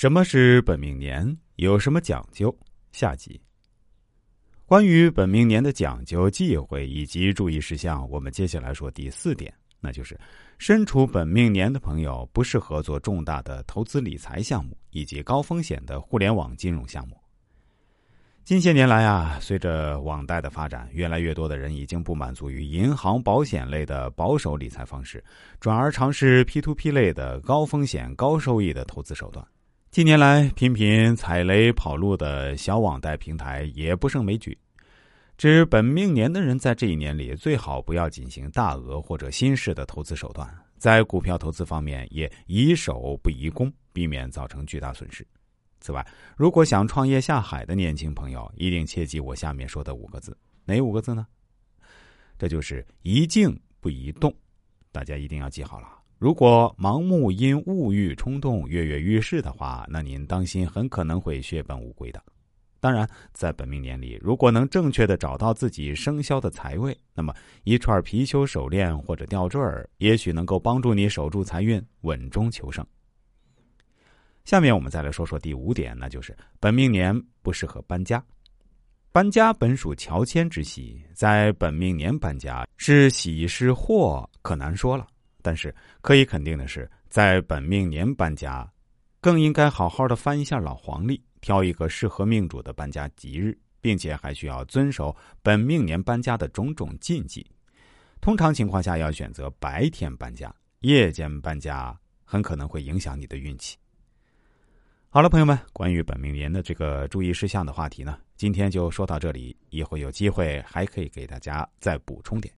什么是本命年？有什么讲究？下集。关于本命年的讲究、忌讳以及注意事项，我们接下来说第四点，那就是身处本命年的朋友不适合做重大的投资理财项目以及高风险的互联网金融项目。近些年来啊，随着网贷的发展，越来越多的人已经不满足于银行、保险类的保守理财方式，转而尝试 P to P 类的高风险、高收益的投资手段。近年来，频频踩雷跑路的小网贷平台也不胜枚举。指本命年的人在这一年里，最好不要进行大额或者新式的投资手段，在股票投资方面也宜守不宜攻，避免造成巨大损失。此外，如果想创业下海的年轻朋友，一定切记我下面说的五个字。哪五个字呢？这就是宜静不宜动。大家一定要记好了。如果盲目因物欲冲动跃跃欲试的话，那您当心，很可能会血本无归的。当然，在本命年里，如果能正确的找到自己生肖的财位，那么一串貔貅手链或者吊坠儿，也许能够帮助你守住财运，稳中求胜。下面我们再来说说第五点，那就是本命年不适合搬家。搬家本属乔迁之喜，在本命年搬家是喜是祸，可难说了。但是可以肯定的是，在本命年搬家，更应该好好的翻一下老黄历，挑一个适合命主的搬家吉日，并且还需要遵守本命年搬家的种种禁忌。通常情况下，要选择白天搬家，夜间搬家很可能会影响你的运气。好了，朋友们，关于本命年的这个注意事项的话题呢，今天就说到这里。以后有机会还可以给大家再补充点。